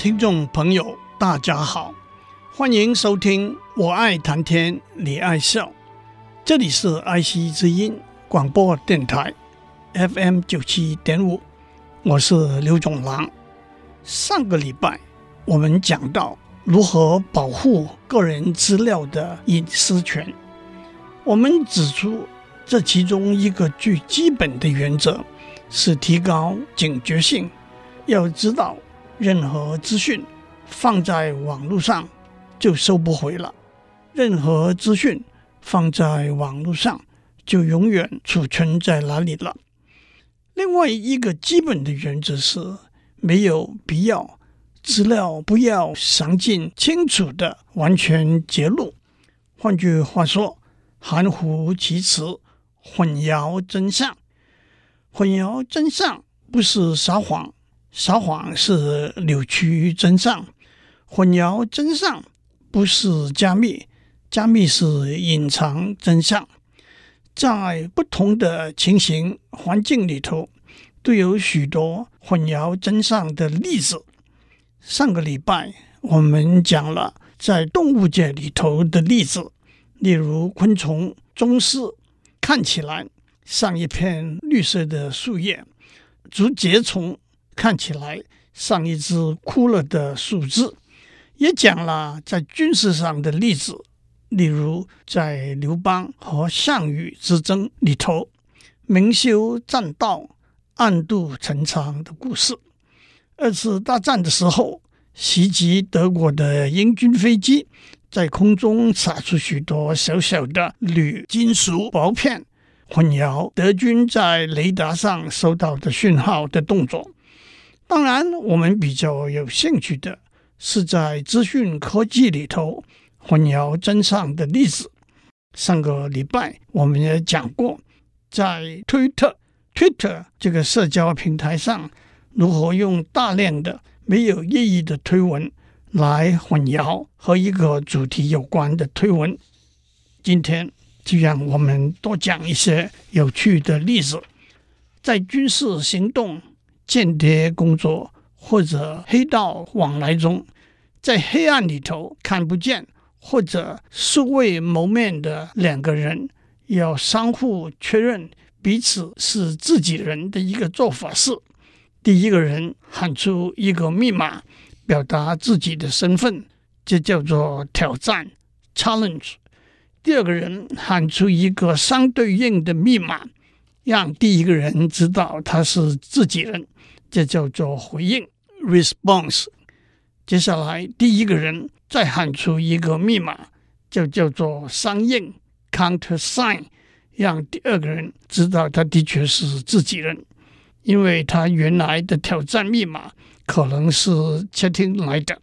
听众朋友，大家好，欢迎收听《我爱谈天，你爱笑》，这里是爱惜之音广播电台 FM 九七点五，我是刘总郎。上个礼拜我们讲到如何保护个人资料的隐私权，我们指出这其中一个最基本的原则是提高警觉性，要知道。任何资讯放在网络上就收不回了，任何资讯放在网络上就永远储存在哪里了。另外一个基本的原则是，没有必要资料不要详尽清楚的完全揭露。换句话说，含糊其辞，混淆真相。混淆真相不是撒谎。撒谎是扭曲真相，混淆真相不是加密，加密是隐藏真相。在不同的情形环境里头，都有许多混淆真相的例子。上个礼拜我们讲了在动物界里头的例子，例如昆虫螽斯看起来像一片绿色的树叶，竹节虫。看起来像一只枯了的树枝，也讲了在军事上的例子，例如在刘邦和项羽之争里头，明修栈道，暗度陈仓的故事。二次大战的时候，袭击德国的英军飞机，在空中撒出许多小小的铝金属薄片，混淆德军在雷达上收到的讯号的动作。当然，我们比较有兴趣的是在资讯科技里头混淆真相的例子。上个礼拜我们也讲过，在推特 Twitter 这个社交平台上，如何用大量的没有意义的推文来混淆和一个主题有关的推文。今天就让我们多讲一些有趣的例子，在军事行动。间谍工作或者黑道往来中，在黑暗里头看不见或者素未谋面的两个人，要相互确认彼此是自己人的一个做法是：第一个人喊出一个密码，表达自己的身份，这叫做挑战 （challenge）；第二个人喊出一个相对应的密码，让第一个人知道他是自己人。这叫做回应 （response）。接下来，第一个人再喊出一个密码，就叫做相应 （countersign），让第二个人知道他的确是自己人，因为他原来的挑战密码可能是窃听来的。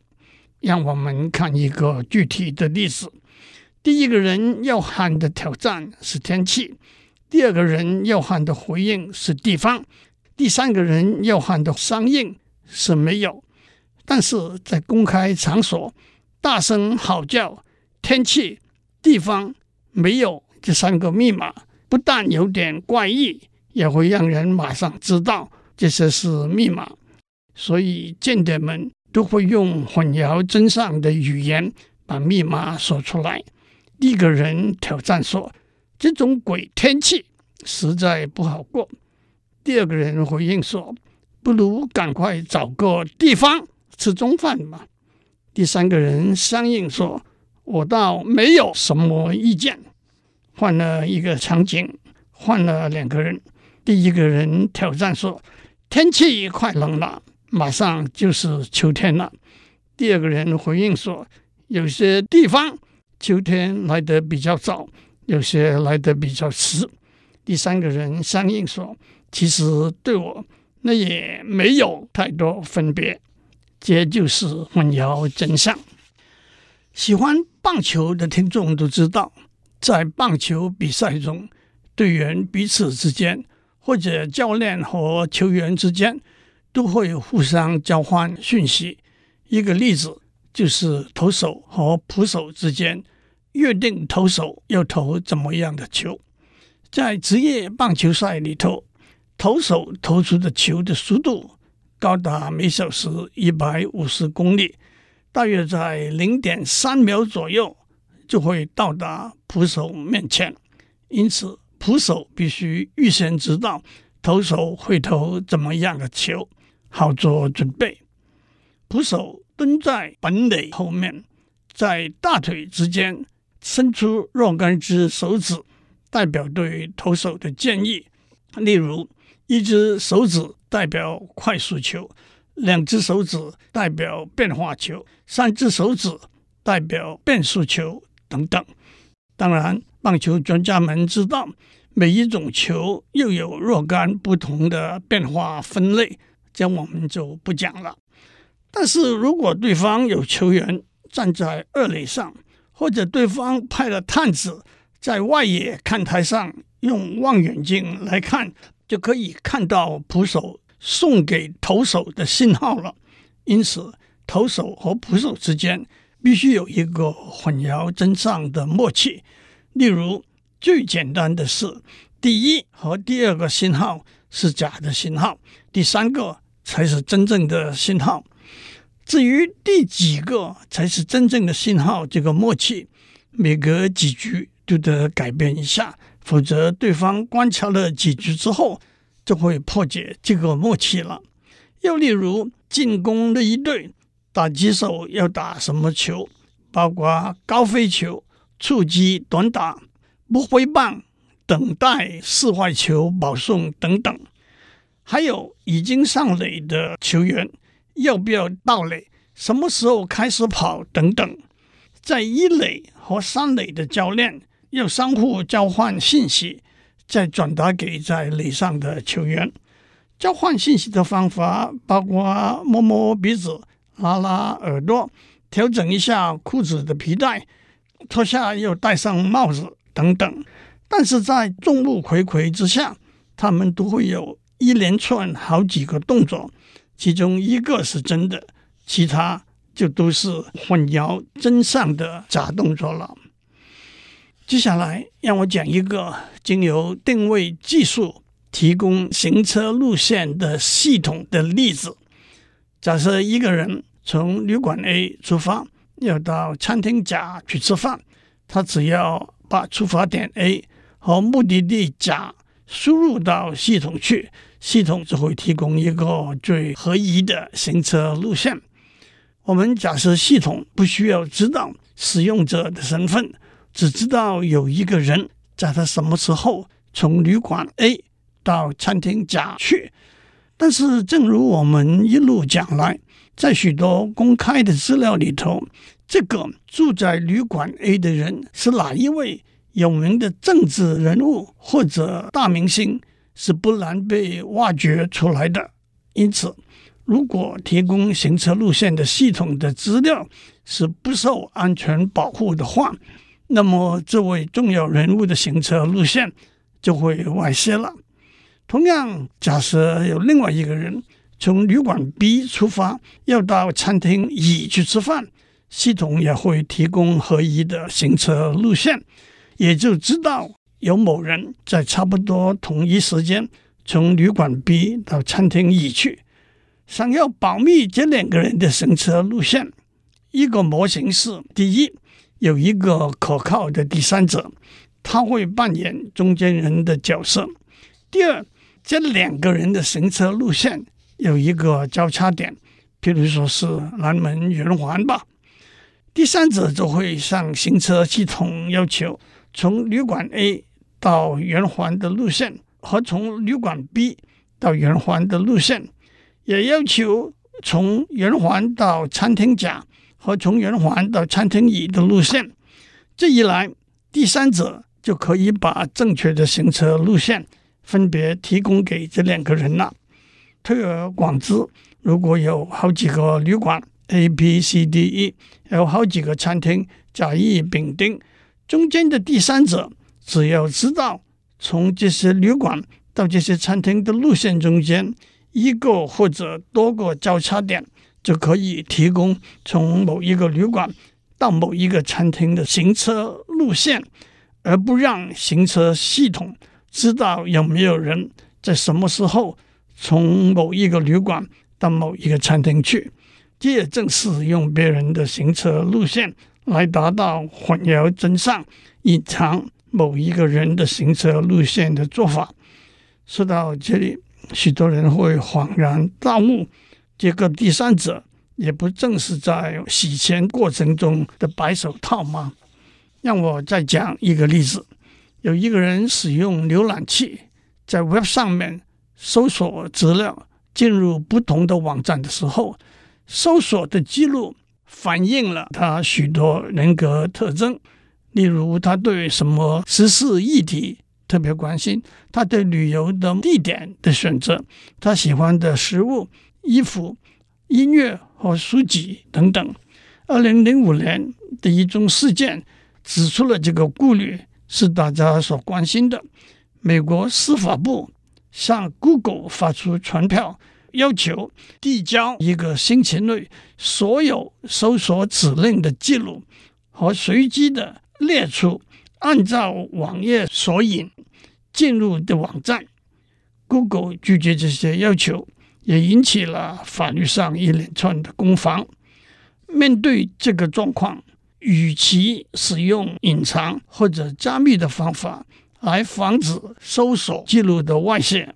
让我们看一个具体的例子：第一个人要喊的挑战是天气，第二个人要喊的回应是地方。第三个人要喊的相应是没有，但是在公开场所大声嚎叫“天气、地方没有”这三个密码，不但有点怪异，也会让人马上知道这些是密码。所以间谍们都会用混淆真相的语言把密码说出来。第一个人挑战说：“这种鬼天气实在不好过。”第二个人回应说：“不如赶快找个地方吃中饭吧。”第三个人相应说：“我倒没有什么意见。”换了一个场景，换了两个人。第一个人挑战说：“天气快冷了，马上就是秋天了。”第二个人回应说：“有些地方秋天来得比较早，有些来得比较迟。”第三个人相应说。其实对我那也没有太多分别，这就是混淆真相。喜欢棒球的听众都知道，在棒球比赛中，队员彼此之间，或者教练和球员之间，都会互相交换讯息。一个例子就是投手和捕手之间约定投手要投怎么样的球。在职业棒球赛里头，投手投出的球的速度高达每小时一百五十公里，大约在零点三秒左右就会到达捕手面前。因此，捕手必须预先知道投手会投怎么样的球，好做准备。捕手蹲在本垒后面，在大腿之间伸出若干只手指，代表对投手的建议，例如。一只手指代表快速球，两只手指代表变化球，三只手指代表变速球等等。当然，棒球专家们知道每一种球又有若干不同的变化分类，这我们就不讲了。但是如果对方有球员站在二垒上，或者对方派了探子在外野看台上用望远镜来看。就可以看到捕手送给投手的信号了。因此，投手和捕手之间必须有一个混淆真相的默契。例如，最简单的是，第一和第二个信号是假的信号，第三个才是真正的信号。至于第几个才是真正的信号，这个默契每隔几局都得改变一下。否则，对方观察了几局之后，就会破解这个默契了。又例如，进攻的一队打击手要打什么球，包括高飞球、触击、短打、不挥棒、等待四坏球保送等等。还有已经上垒的球员要不要盗垒，什么时候开始跑等等。在一垒和三垒的教练。要相互交换信息，再转达给在垒上的球员。交换信息的方法包括摸摸鼻子、拉拉耳朵、调整一下裤子的皮带、脱下又戴上帽子等等。但是在众目睽睽之下，他们都会有一连串好几个动作，其中一个是真的，其他就都是混淆真相的假动作了。接下来，让我讲一个经由定位技术提供行车路线的系统的例子。假设一个人从旅馆 A 出发，要到餐厅甲去吃饭，他只要把出发点 A 和目的地甲输入到系统去，系统就会提供一个最合宜的行车路线。我们假设系统不需要知道使用者的身份。只知道有一个人在他什么时候从旅馆 A 到餐厅甲去，但是正如我们一路讲来，在许多公开的资料里头，这个住在旅馆 A 的人是哪一位有名的政治人物或者大明星，是不难被挖掘出来的。因此，如果提供行车路线的系统的资料是不受安全保护的话，那么，这位重要人物的行车路线就会外泄了。同样，假设有另外一个人从旅馆 B 出发，要到餐厅乙去吃饭，系统也会提供合宜的行车路线，也就知道有某人在差不多同一时间从旅馆 B 到餐厅乙去。想要保密这两个人的行车路线，一个模型是：第一。有一个可靠的第三者，他会扮演中间人的角色。第二，这两个人的行车路线有一个交叉点，譬如说是南门圆环吧。第三者就会向行车系统要求，从旅馆 A 到圆环的路线和从旅馆 B 到圆环的路线，也要求从圆环到餐厅甲。和从圆环到餐厅乙的路线，这一来，第三者就可以把正确的行车路线分别提供给这两个人了。推而广之，如果有好几个旅馆 A、B、C、D、E，有好几个餐厅甲、乙、丙、丁，中间的第三者只要知道从这些旅馆到这些餐厅的路线中间一个或者多个交叉点，就可以提供从某一个旅馆到某一个餐厅的行车路线，而不让行车系统知道有没有人在什么时候。从某一个旅馆到某一个餐厅去，这也正是用别人的行车路线来达到混淆真相、隐藏某一个人的行车路线的做法。说到这里，许多人会恍然大悟：这个第三者也不正是在洗钱过程中的白手套吗？让我再讲一个例子：有一个人使用浏览器在 Web 上面。搜索资料，进入不同的网站的时候，搜索的记录反映了他许多人格特征。例如，他对什么时事议题特别关心，他对旅游的地点的选择，他喜欢的食物、衣服、音乐和书籍等等。二零零五年的一宗事件指出了这个顾虑是大家所关心的。美国司法部。向 Google 发出传票，要求递交一个星期内所有搜索指令的记录，和随机的列出按照网页索引进入的网站。Google 拒绝这些要求，也引起了法律上一连串的攻防。面对这个状况，与其使用隐藏或者加密的方法，来防止搜索记录的外泄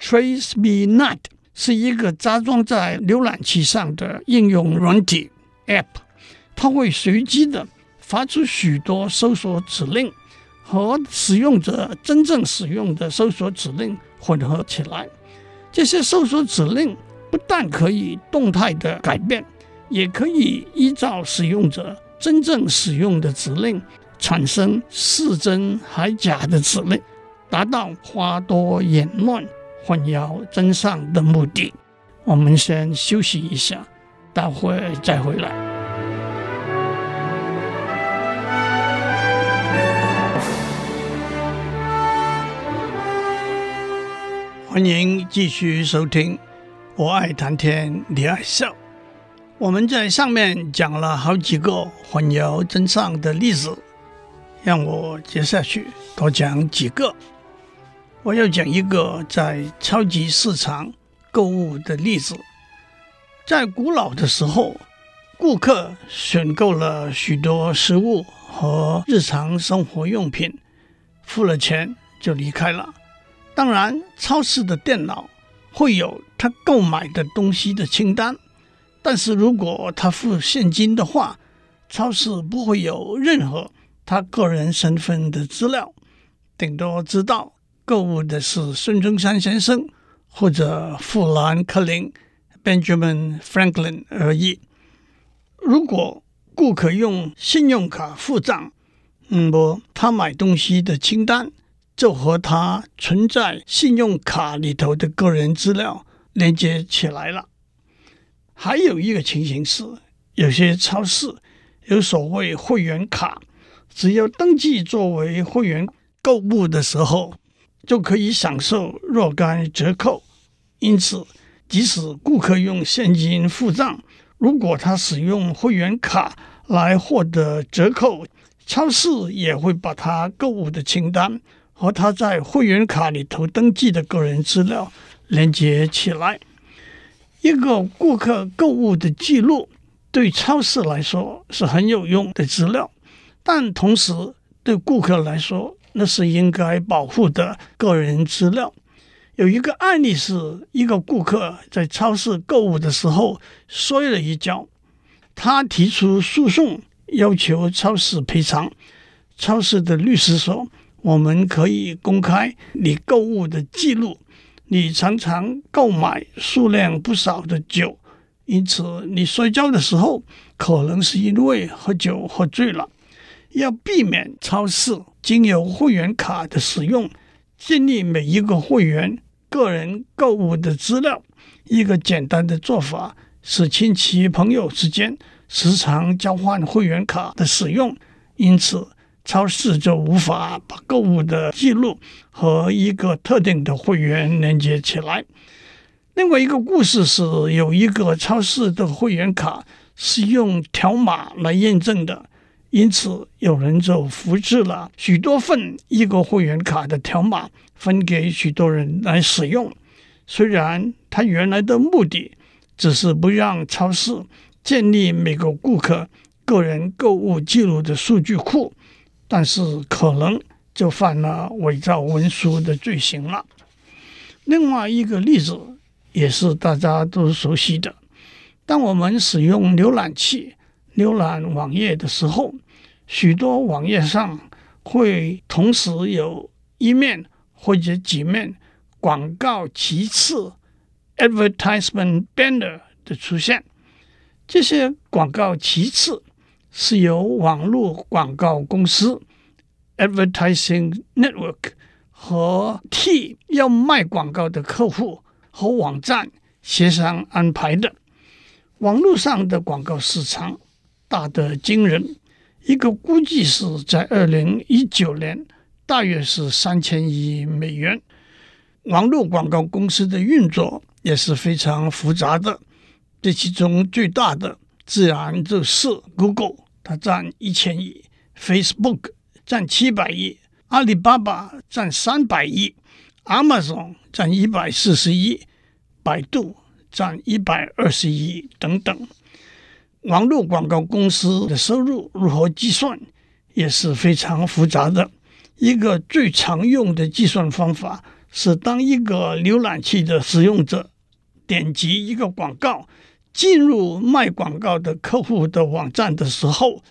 ，TraceMeNot 是一个扎装在浏览器上的应用软体 App，它会随机的发出许多搜索指令，和使用者真正使用的搜索指令混合起来。这些搜索指令不但可以动态的改变，也可以依照使用者真正使用的指令。产生是真还假的指令，达到花多眼乱、混淆真相的目的。我们先休息一下，待会再回来。欢迎继续收听《我爱谈天，你爱笑》。我们在上面讲了好几个混淆真相的例子。让我接下去多讲几个。我要讲一个在超级市场购物的例子。在古老的时候，顾客选购了许多食物和日常生活用品，付了钱就离开了。当然，超市的电脑会有他购买的东西的清单，但是如果他付现金的话，超市不会有任何。他个人身份的资料，顶多知道购物的是孙中山先生或者富兰克林 （Benjamin Franklin） 而已。如果顾客用信用卡付账，那么他买东西的清单就和他存在信用卡里头的个人资料连接起来了。还有一个情形是，有些超市有所谓会员卡。只要登记作为会员购物的时候，就可以享受若干折扣。因此，即使顾客用现金付账，如果他使用会员卡来获得折扣，超市也会把他购物的清单和他在会员卡里头登记的个人资料连接起来。一个顾客购物的记录对超市来说是很有用的资料。但同时，对顾客来说，那是应该保护的个人资料。有一个案例是，一个顾客在超市购物的时候摔了一跤，他提出诉讼，要求超市赔偿。超市的律师说：“我们可以公开你购物的记录，你常常购买数量不少的酒，因此你摔跤的时候，可能是因为喝酒喝醉了。”要避免超市经由会员卡的使用，建立每一个会员个人购物的资料。一个简单的做法是亲戚朋友之间时常交换会员卡的使用，因此超市就无法把购物的记录和一个特定的会员连接起来。另外一个故事是，有一个超市的会员卡是用条码来验证的，因此有人就复制了许多份一个会员卡的条码，分给许多人来使用。虽然他原来的目的只是不让超市建立每个顾客个人购物记录的数据库，但是可能就犯了伪造文书的罪行了。另外一个例子也是大家都熟悉的：当我们使用浏览器浏览网页的时候，许多网页上会同时有一面或者几面。广告旗帜 （advertisement banner） 的出现，这些广告旗帜是由网络广告公司 （advertising network） 和 T 要卖广告的客户和网站协商安排的。网络上的广告市场大得惊人，一个估计是在二零一九年，大约是三千亿美元。网络广告公司的运作也是非常复杂的，这其中最大的自然就是 Google，它占一千亿；Facebook 占七百亿；阿里巴巴占三百亿；Amazon 占一百四十亿；百度占一百二十亿等等。网络广告公司的收入如何计算，也是非常复杂的。一个最常用的计算方法。是当一个浏览器的使用者点击一个广告进入卖广告的客户的网站的时候，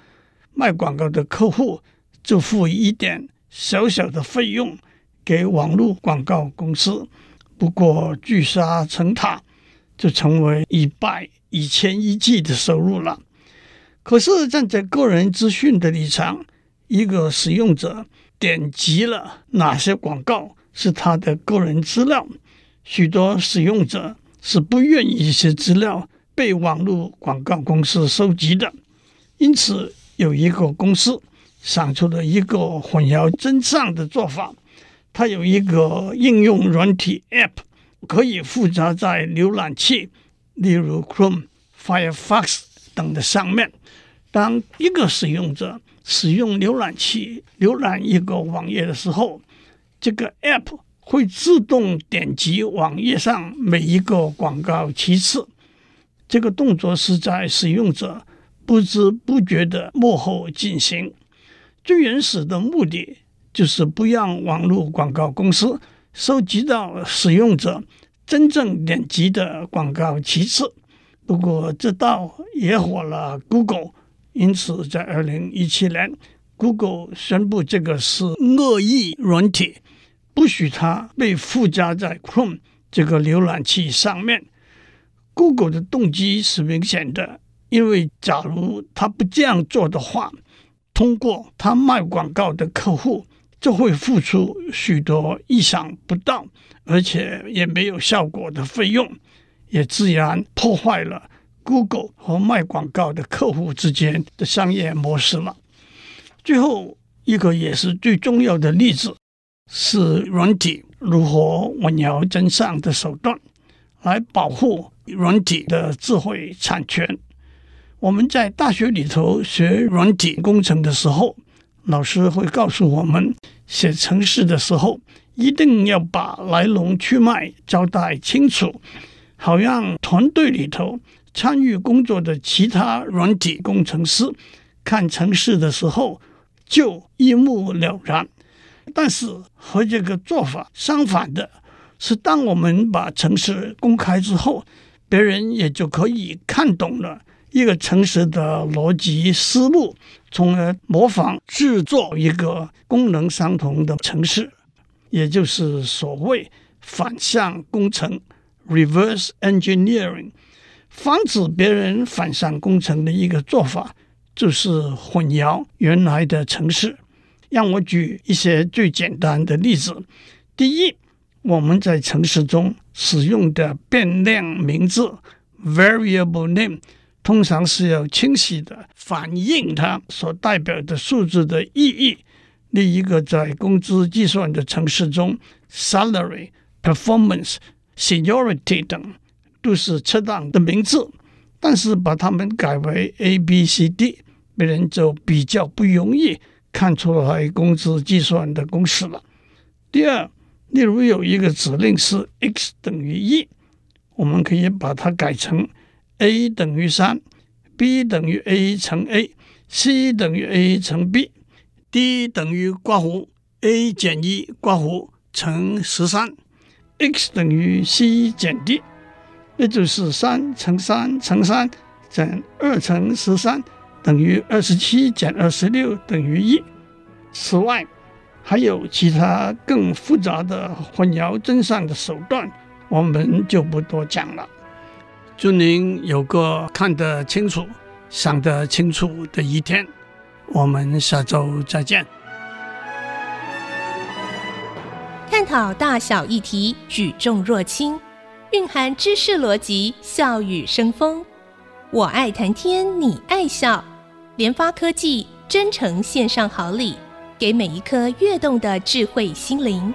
卖广告的客户就付一点小小的费用给网络广告公司。不过聚沙成塔，就成为一百一千亿计的收入了。可是站在个人资讯的立场，一个使用者点击了哪些广告？是他的个人资料，许多使用者是不愿意一些资料被网络广告公司收集的，因此有一个公司想出了一个混淆真相的做法。它有一个应用软体 App，可以附加在浏览器，例如 Chrome、Firefox 等的上面。当一个使用者使用浏览器浏览一个网页的时候，这个 App 会自动点击网页上每一个广告其次，这个动作是在使用者不知不觉的幕后进行。最原始的目的就是不让网络广告公司收集到使用者真正点击的广告其次。不过这倒惹火了 Google，因此在二零一七年，Google 宣布这个是恶意软体。不许它被附加在 Chrome 这个浏览器上面。Google 的动机是明显的，因为假如他不这样做的话，通过他卖广告的客户就会付出许多意想不到，而且也没有效果的费用，也自然破坏了 Google 和卖广告的客户之间的商业模式了。最后一个也是最重要的例子。是软体如何混淆真相的手段，来保护软体的智慧产权。我们在大学里头学软体工程的时候，老师会告诉我们，写程式的时候一定要把来龙去脉交代清楚，好让团队里头参与工作的其他软体工程师看程式的时候就一目了然。但是和这个做法相反的是，当我们把程式公开之后，别人也就可以看懂了一个城市的逻辑思路，从而模仿制作一个功能相同的城市，也就是所谓反向工程 （reverse engineering）。防止别人反向工程的一个做法，就是混淆原来的城市。让我举一些最简单的例子。第一，我们在程式中使用的变量名字 （variable name） 通常是要清晰地反映它所代表的数字的意义。另一个在工资计算的程式中，salary、performance、seniority 等都是恰当的名字，但是把它们改为 A、B、C、D，别人就比较不容易看出来工资计算的公式了。第二，例如有一个指令是 x 等于一，我们可以把它改成 a 等于三，b 等于 a 乘 a，c 等于 a 乘 b。D 等于括弧 a 减一括弧乘十三，x 等于 c 减 d，那就是三乘三乘三减二乘十三等于二十七减二十六等于一。此外，还有其他更复杂的混淆真相的手段，我们就不多讲了。祝您有个看得清楚、想得清楚的一天。我们下周再见。探讨大小议题，举重若轻，蕴含知识逻辑，笑语生风。我爱谈天，你爱笑。联发科技真诚献上好礼，给每一颗跃动的智慧心灵。